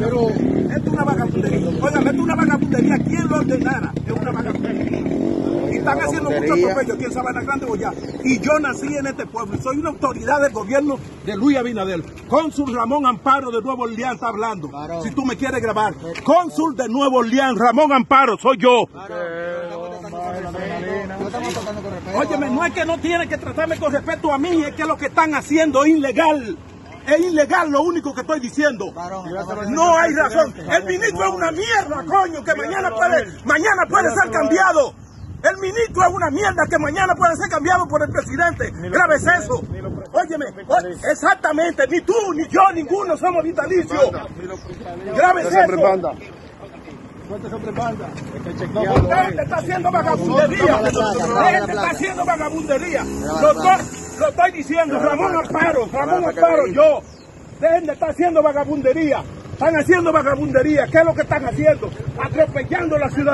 vagabundería. Esto es una vagabundería. Oigan, esto es una vagabundería. ¿Quién lo ordenara? Es una vagabundería. Y están haciendo mucho atropello aquí en Sabana Grande, Boyá. Y yo nací en este pueblo. y Soy una autoridad del gobierno de Luis Abinadel. Cónsul Ramón Amparo de Nuevo Orleans está hablando. Si tú me quieres grabar. Cónsul de Nuevo Orleans, Ramón Amparo, soy yo. Óyeme, no es que no tiene que tratarme con respeto a mí, es que lo que están haciendo es ilegal. Es ilegal lo único que estoy diciendo. No hay razón. El ministro es una mierda, coño, que mañana puede, mañana puede ser cambiado. El ministro es una mierda que mañana puede ser cambiado por el presidente. Grave es eso. Óyeme, exactamente, ni tú, ni yo, ninguno somos vitalicios. Grave es eso. Está haciendo vagabundería. Este está haciendo vagabundería. Lo estoy diciendo, Ramón Amparo, Ramón Amparo, yo. Dejen de estar haciendo vagabundería. Están haciendo vagabundería. ¿Qué es lo que están haciendo? Atropellando la ciudad.